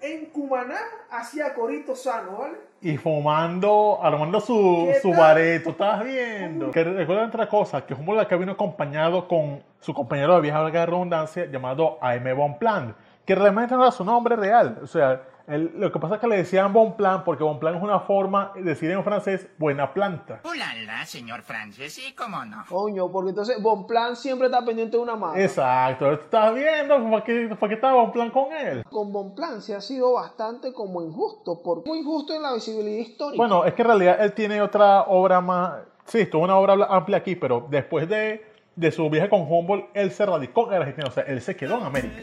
[SPEAKER 4] En Cumaná hacía corito sano, ¿vale?
[SPEAKER 3] Y fumando, armando su,
[SPEAKER 4] ¿Qué
[SPEAKER 3] su bareto, ¿estás viendo? Que recuerda otra cosa, que Humboldt acá vino acompañado con su compañero de viaje, valga la redundancia, llamado A.M. Bonpland, que realmente no era su nombre real. O sea, él- lo que pasa es que le decían Bonpland porque Bonpland es una forma de decir en francés buena planta.
[SPEAKER 7] Ulala, señor Francis, sí, cómo no.
[SPEAKER 4] Coño, porque entonces Bonplan siempre está pendiente de una mano.
[SPEAKER 3] Exacto, ¿estás viendo? ¿Para qué, para qué estaba Bonpland con él?
[SPEAKER 4] Con Bonplan se ha sido bastante como injusto, por muy injusto en la visibilidad histórica.
[SPEAKER 3] Bueno, es que en realidad él tiene otra obra más. Sí, tuvo una obra amplia aquí, pero después de, de su viaje con Humboldt, él se radicó en Argentina, o sea, él se quedó en América.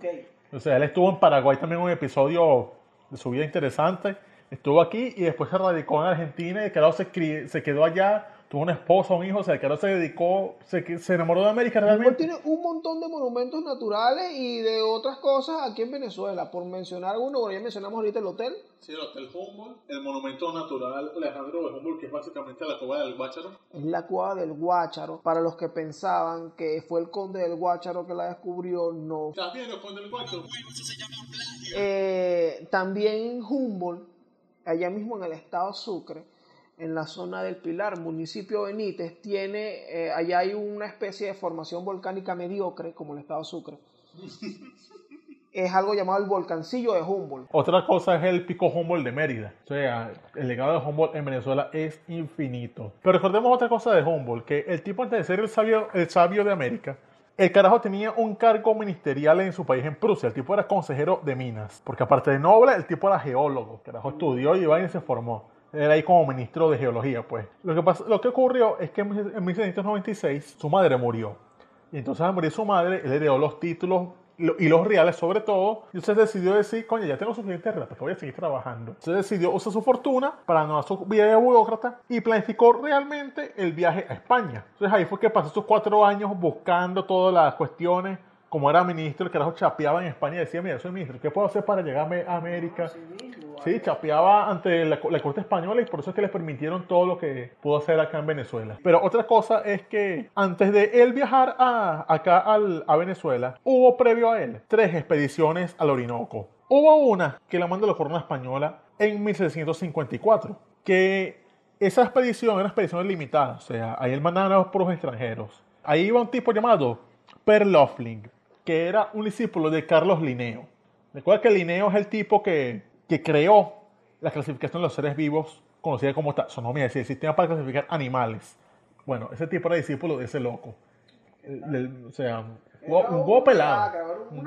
[SPEAKER 4] Ok.
[SPEAKER 3] O sea, él estuvo en Paraguay también un episodio de su vida interesante. Estuvo aquí y después se radicó en Argentina y cri- se quedó allá, tuvo una esposa, un hijo, o sea, el carajo se dedicó, se, se enamoró de América
[SPEAKER 4] Humboldt
[SPEAKER 3] realmente.
[SPEAKER 4] tiene un montón de monumentos naturales y de otras cosas aquí en Venezuela. Por mencionar alguno, bueno, ya mencionamos ahorita el hotel.
[SPEAKER 5] Sí, el Hotel Humboldt, el monumento natural Alejandro de Humboldt, que es básicamente la cova del Guácharo.
[SPEAKER 4] Es la cueva del Guácharo. Para los que pensaban que fue el conde del Guácharo que la descubrió, no.
[SPEAKER 5] ¿Estás viendo con el Guácharo?
[SPEAKER 4] Eh, también Humboldt, allá mismo en el estado Sucre, en la zona del Pilar, municipio Benítez, tiene, eh, allá hay una especie de formación volcánica mediocre, como el estado Sucre. Es algo llamado el volcancillo de Humboldt.
[SPEAKER 3] Otra cosa es el pico Humboldt de Mérida. O sea, el legado de Humboldt en Venezuela es infinito. Pero recordemos otra cosa de Humboldt, que el tipo antes de ser el sabio, el sabio de América, el carajo tenía un cargo ministerial en su país, en Prusia. El tipo era consejero de minas. Porque aparte de noble, el tipo era geólogo. El carajo estudió y vaina y se formó. Era ahí como ministro de geología, pues. Lo que, pasó- lo que ocurrió es que en 1796 su madre murió. Y entonces al morir su madre, él heredó los títulos lo- y los reales sobre todo. Y entonces decidió decir, coño, ya tengo suficiente plata, que voy a seguir trabajando. Entonces decidió usar su fortuna para no hacer su vida burócrata y planificó realmente el viaje a España. Entonces ahí fue que pasó sus cuatro años buscando todas las cuestiones. Como era ministro, el carajo chapeaba en España y decía, mira, soy ministro, ¿qué puedo hacer para llegar a América? Sí, chapeaba ante la, la corte española y por eso es que les permitieron todo lo que pudo hacer acá en Venezuela. Pero otra cosa es que antes de él viajar a, acá al- a Venezuela, hubo previo a él tres expediciones al Orinoco. Hubo una que la mandó la corona española en 1754, que esa expedición era una expedición limitada, o sea, ahí él mandaba a los puros extranjeros. Ahí iba un tipo llamado Per Loeffling, que era un discípulo de Carlos Linneo. Recuerda que Linneo es el tipo que, que creó la clasificación de los seres vivos, conocida como taxonomía, es decir, el sistema para clasificar animales. Bueno, ese tipo era discípulo de ese loco. El- el- o sea, un huevo- pelado. Un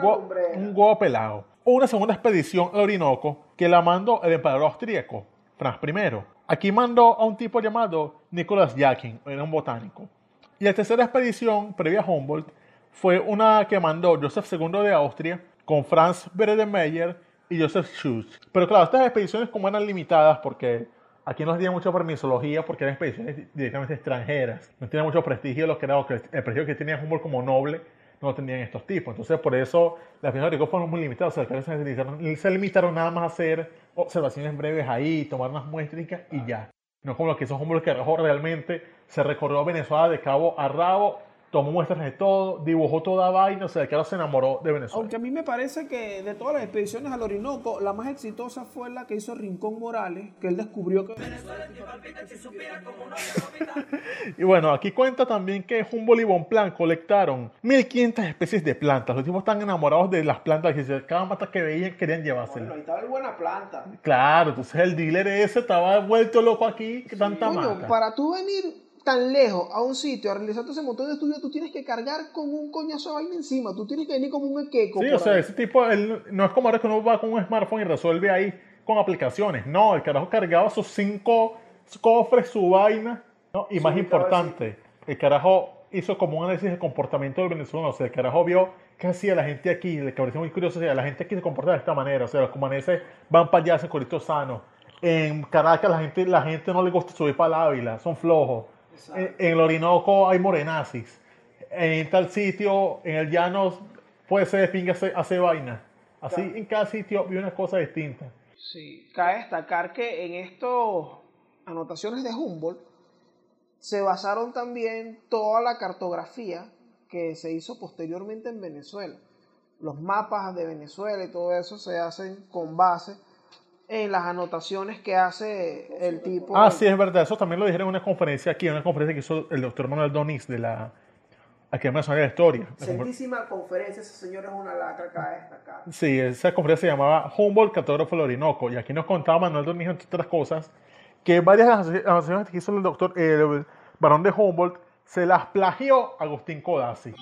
[SPEAKER 3] huevo- pelado. Una segunda expedición al Orinoco que la mandó el emperador austríaco, Franz I. Aquí mandó a un tipo llamado Nicolas Jakin, era un botánico. Y la tercera expedición, previa a Humboldt, fue una que mandó Joseph II de Austria con Franz Bredemeyer y Joseph Schutz. Pero claro, estas expediciones como eran limitadas porque aquí no se tenía mucha permisología porque eran expediciones directamente extranjeras. No tenía mucho prestigio los que era, el prestigio que tenía Humboldt como noble no lo tenían estos tipos. Entonces por eso las expediciones fueron muy limitadas. O sea, se limitaron, se limitaron nada más a hacer observaciones breves ahí, tomar unas muéstricas y ya. No como lo que hizo Humboldt, que realmente se recorrió Venezuela de cabo a rabo, tomó muestras de todo, dibujó toda vaina, o sea, que ahora se enamoró de Venezuela.
[SPEAKER 4] Aunque a mí me parece que de todas las expediciones al Orinoco, la más exitosa fue la que hizo Rincón Morales, que él descubrió que
[SPEAKER 3] Y bueno, aquí cuenta también que Humboldt y Bonplan colectaron 1500 especies de plantas. Los tipos están enamorados de las plantas y se- cada mata que veían querían llevársela.
[SPEAKER 4] ahí estaba el buena planta.
[SPEAKER 3] Claro, entonces el dealer ese estaba vuelto loco aquí, que tanta
[SPEAKER 4] Coño,
[SPEAKER 3] mata.
[SPEAKER 4] para tú venir tan lejos a un sitio a realizar ese montón de estudios, tú tienes que cargar con un coñazo de vaina encima. Tú tienes que venir como un equeco.
[SPEAKER 3] Sí, o sea,
[SPEAKER 4] ahí.
[SPEAKER 3] ese tipo, él, no es como ahora que uno va con un smartphone y resuelve ahí con aplicaciones. No, el carajo cargaba sus cinco cofres, su vaina. ¿no? Y más importante, el carajo hizo como un análisis de comportamiento del venezolano. O sea, el carajo vio qué hacía la gente aquí. Le pareció muy curioso. O sea, la gente aquí se comporta de esta manera. O sea, los cumaneses van para allá, hacen coritos sanos. En Caracas la gente, la gente no le gusta subir para el Ávila, son flojos. En, en el Orinoco hay morenazis. En tal sitio, en el llano, puede ser de pinga hace, hace vaina. Así en cada sitio vi una cosa distinta.
[SPEAKER 4] Sí, cabe destacar que en estas anotaciones de Humboldt se basaron también toda la cartografía que se hizo posteriormente en Venezuela. Los mapas de Venezuela y todo eso se hacen con base en las anotaciones que hace el tipo.
[SPEAKER 3] Ah, sí, es verdad. Eso también lo dijeron en una conferencia aquí, en una conferencia que hizo el doctor Manuel Doniz de la Academia Nacional de la Historia.
[SPEAKER 4] Excelentísima conferencia, ese señor es una lacra, cabe destacar.
[SPEAKER 3] Sí, esa conferencia se llamaba Humboldt, cartógrafo del Orinoco. Y aquí nos contaba Manuel Doniz, entre otras cosas, que varias de las anotaciones que hizo el doctor, el varón de Humboldt, se las plagió Agustín Codazzi.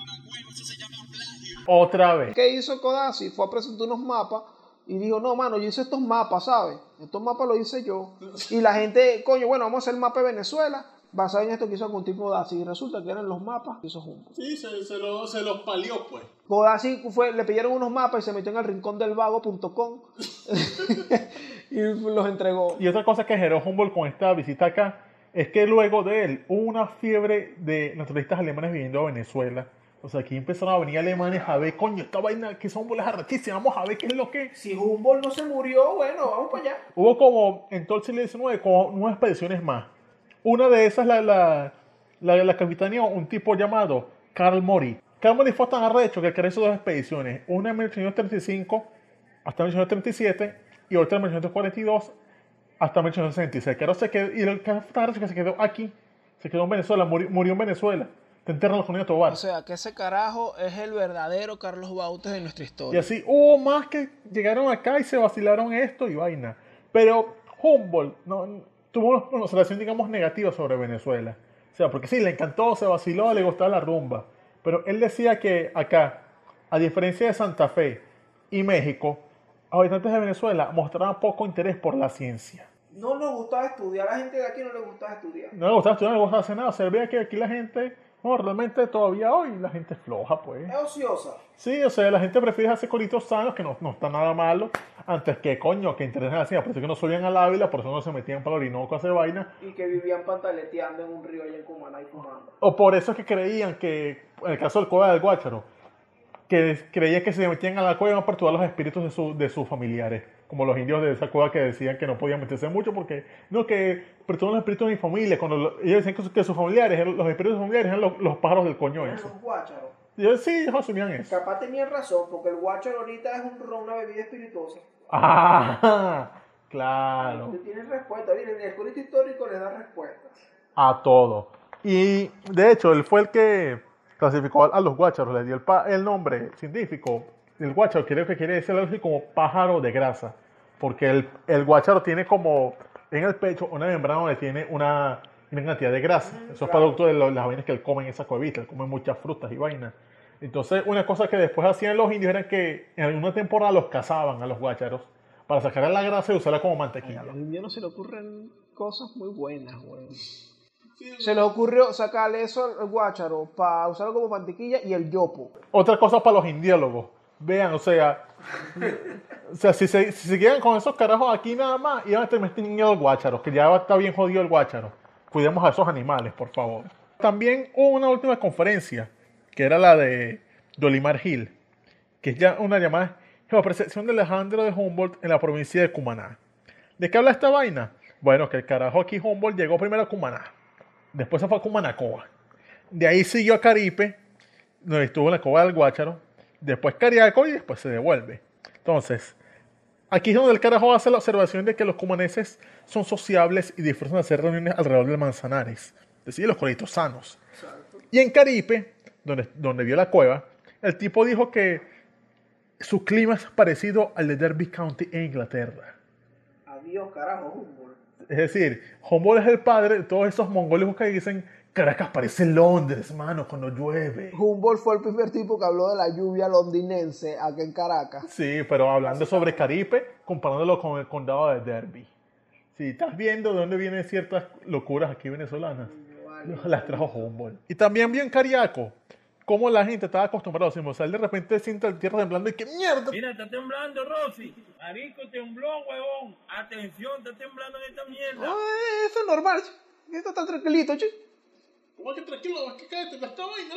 [SPEAKER 3] Otra vez.
[SPEAKER 4] ¿Qué hizo Codazzi? Fue a presentar unos mapas y dijo, no, mano, yo hice estos mapas, ¿sabes? Estos mapas los hice yo. Y la gente, coño, bueno, vamos a hacer el mapa de Venezuela basado en esto que hizo Agustín Codazzi. Y resulta que eran los mapas que hizo Humboldt.
[SPEAKER 5] Sí, se, se, lo- se los palió, pues.
[SPEAKER 4] Codazzi fue, le pidieron unos mapas y se metió en el rincón del vago.com y los entregó.
[SPEAKER 3] Y otra cosa que generó Humboldt con esta visita acá es que luego de él hubo una fiebre de naturalistas alemanes viviendo a Venezuela. O sea, aquí empezaron a venir alemanes a ver, coño, esta vaina que son bolas arrachísimas, vamos a ver qué es lo que...
[SPEAKER 4] Si Humboldt no se murió, bueno, vamos para allá.
[SPEAKER 3] Hubo como, en todo el siglo XIX, como nueve expediciones más. Una de esas, la, la, la, la capitanía, un tipo llamado Karl Mori. Karl Mori fue tan arrecho que creó dos expediciones. Una en 1835 hasta 1837 y otra en 1842 hasta 1866. Que se quedó, y el que fue tan arrecho que se quedó aquí, se quedó en Venezuela, murió, murió en Venezuela. Te enterran los Unidos Tobar.
[SPEAKER 4] O sea, que ese carajo es el verdadero Carlos Bautes de nuestra
[SPEAKER 3] Y
[SPEAKER 4] historia.
[SPEAKER 3] así hubo más que llegaron acá y se vacilaron esto y vaina. Pero Humboldt no, tuvo una, una observación, digamos, negativa sobre Venezuela. O sea, porque sí, le encantó, se vaciló, le gustaba la rumba. Pero él decía que acá, a diferencia de Santa Fe y México, habitantes de Venezuela mostraban poco interés por la ciencia.
[SPEAKER 4] No nos gustaba estudiar, a la gente de aquí no le gustaba estudiar.
[SPEAKER 3] No le gustaba estudiar, no le gustaba hacer nada. Se veía que aquí la gente, no, realmente todavía hoy la gente es floja, pues.
[SPEAKER 4] Es ociosa.
[SPEAKER 3] Sí, o sea, la gente prefiere hacer coritos sanos, que no, no está nada malo, antes que, coño, que interesen la ciencia. Por eso que no subían al Ávila, por eso no se metían para el Orinoco a hacer vaina.
[SPEAKER 4] Y que vivían pantaleteando en un río allá en Cumaná y fumando.
[SPEAKER 3] O por eso es que creían que, en el caso del Cueva del Guácharo, que creían que se metían a la cueva iban a perturbar los espíritus de, su- de sus familiares. Como los indios de esa cueva que decían que no podían meterse mucho porque, no, que perturban los espíritus de mi familia. Cuando lo- ellos decían que, su- que sus familiares, los espíritus familiares eran los, los pájaros del coño.
[SPEAKER 4] Eran
[SPEAKER 3] Eso.
[SPEAKER 4] los guácharos.
[SPEAKER 3] Y ellos sí, ellos asumían eso.
[SPEAKER 4] Capaz tenían razón, porque el guácharo ahorita es un ron, una bebida espirituosa.
[SPEAKER 3] Ah, claro.
[SPEAKER 4] Usted tiene respuesta. Miren, el escrito histórico le da respuestas.
[SPEAKER 3] a todo. Y de hecho, él fue el que clasificó a los guácharos, le dio el nombre científico. El guácharo creo que quiere decir algo así como pájaro de grasa, porque el, el guácharo tiene como en el pecho una membrana donde tiene una gran cantidad de grasa. Eso es producto de lo- las vainas que él come en esa cuevita, él come muchas frutas y vainas. Entonces, una cosa que después hacían los indios era que en alguna temporada los cazaban a los guácharos para sacar la grasa y usarla como mantequilla.
[SPEAKER 4] A los indios no se le ocurren cosas muy buenas, güey. Se les ocurrió sacarle eso al guácharo para usarlo como mantequilla y el yopo.
[SPEAKER 3] Otra cosa para los indiólogos. Vean, o sea, o sea si, se, si quedan con esos carajos aquí nada más, iban a terminar teniendo el guácharo, que ya está bien jodido el guácharo. Cuidemos a esos animales, por favor. También hubo una última conferencia, que era la de Dolimar Hill, que es ya una llamada Geopercepción de Alejandro de Humboldt en la provincia de Cumaná. ¿De qué habla esta vaina? Bueno, que el carajo aquí Humboldt llegó primero a Cumaná, después se fue a Cumanacoa, de ahí siguió a Caripe, donde estuvo en la cova del Guácharo, después Cariaco y después se devuelve. Entonces, aquí es donde el carajo hace la observación de que los cumaneses son sociables y disfrutan de hacer reuniones alrededor del Manzanares, es decir, los coritos sanos. Y en Caripe, donde, donde vio la cueva, el tipo dijo que su clima es parecido al de Derby County en Inglaterra.
[SPEAKER 4] Adiós, carajo, Humboldt.
[SPEAKER 3] Es decir, Humboldt es el padre de todos esos mongólicos que dicen Caracas parece Londres, mano, cuando llueve.
[SPEAKER 4] Humboldt fue el primer tipo que habló de la lluvia londinense aquí en Caracas.
[SPEAKER 3] Sí, pero hablando sobre Caripe, comparándolo con el condado de Derby. Si estás viendo de dónde vienen ciertas locuras aquí venezolanas, las trajo Humboldt. Y también vio en Cariaco cómo la gente estaba acostumbrada a Simosal de repente siente la tierra temblando y que mierda.
[SPEAKER 9] Mira, está temblando, Rosy. Marico, tembló, huevón. Atención, está temblando en esta mierda.
[SPEAKER 4] Ay, eso es normal. Esto está tranquilito, che.
[SPEAKER 5] ¿Cómo que tranquilo? ¿Qué cállate?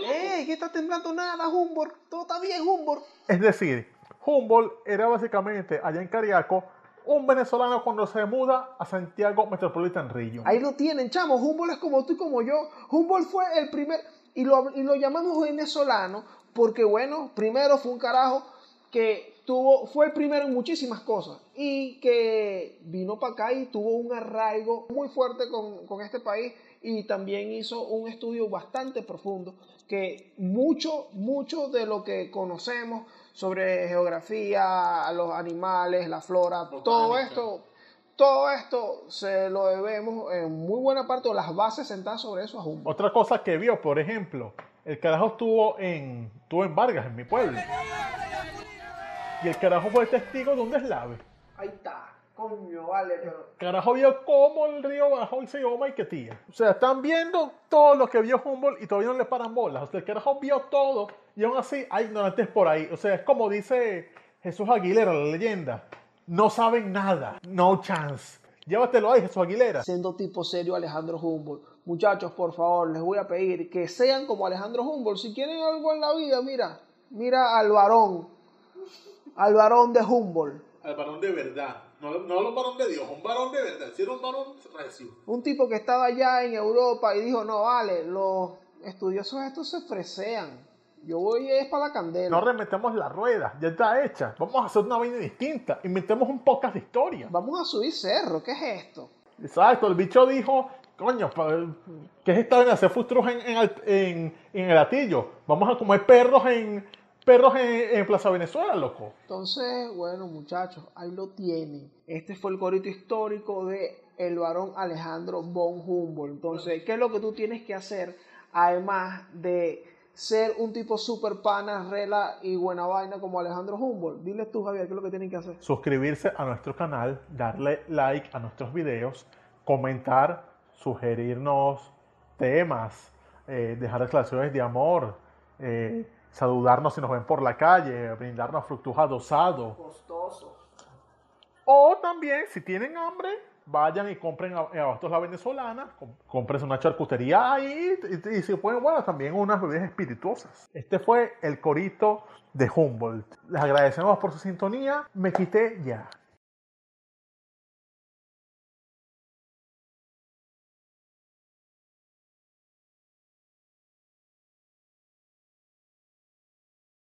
[SPEAKER 4] Ey, que está temblando nada, Humboldt. Todo está bien, Humboldt.
[SPEAKER 3] Es decir, Humboldt era básicamente allá en Cariaco un venezolano cuando se muda a Santiago Metropolitan Region.
[SPEAKER 4] Ahí lo tienen, chamo. Humboldt es como tú y como yo. Humboldt fue el primer, y lo, y lo llamamos venezolano porque, bueno, primero fue un carajo que tuvo, fue el primero en muchísimas cosas y que vino para acá y tuvo un arraigo muy fuerte con, con este país y también hizo un estudio bastante profundo que mucho, mucho de lo que conocemos sobre geografía, los animales, la flora, todo esto todo esto se lo debemos en muy buena parte, o las bases sentadas sobre eso a Humboldt.
[SPEAKER 3] Otra cosa que vio, por ejemplo, el carajo estuvo en, estuvo en Vargas, en mi pueblo. Y el carajo fue testigo de un deslave.
[SPEAKER 4] Ahí está, coño, vale, pero...
[SPEAKER 3] El carajo vio cómo el río bajó y se llevó y tía. O sea, están viendo todo lo que vio Humboldt y todavía no le paran bolas. O sea, el carajo vio todo y aún así hay ignorantes por ahí. O sea, es como dice Jesús Aguilera, la leyenda, no saben nada. No chance. Llévatelo ahí, Jesús Aguilera.
[SPEAKER 4] Siendo tipo serio Alejandro Humboldt. Muchachos, por favor, les voy a pedir que sean como Alejandro Humboldt. Si quieren algo en la vida, mira, mira al varón, al varón de Humboldt.
[SPEAKER 5] Al varón de verdad. No, no los varón de Dios, un varón de verdad. Si era un varón recio.
[SPEAKER 4] Un tipo que estaba allá en Europa y dijo, no, vale, los estudiosos estos se fresean. Yo voy es para la candela.
[SPEAKER 3] No remetemos la rueda, ya está hecha. Vamos a hacer una vaina distinta. Inventemos un podcast de historia.
[SPEAKER 4] Vamos a subir cerro, ¿qué es esto?
[SPEAKER 3] Exacto, el bicho dijo, coño, ¿qué es esta vaina? Hacer futuros en, en- en el atillo. Vamos a comer perros en perros en, en Plaza Venezuela, loco.
[SPEAKER 4] Entonces, bueno, muchachos, ahí lo tienen. Este fue el corito histórico de el varón Alejandro von Humboldt. Entonces, ¿qué es lo que tú tienes que hacer? Además de ser un tipo super pana, rela y buena vaina como Alejandro Humboldt. Diles tú, Javier, ¿qué es lo que tienen que hacer?
[SPEAKER 3] Suscribirse a nuestro canal, darle like a nuestros videos, comentar, sugerirnos temas, eh, dejar declaraciones de amor, eh, saludarnos si nos ven por la calle, brindarnos fructus adosados.
[SPEAKER 4] Costoso.
[SPEAKER 3] O también, si tienen hambre, vayan y compren a- en Abastos La Venezolana, com- compren una charcutería ahí y, y si pueden, bueno, también unas bebidas espirituosas. Este fue el corito de Humboldt. Les agradecemos por su sintonía. Me quité ya.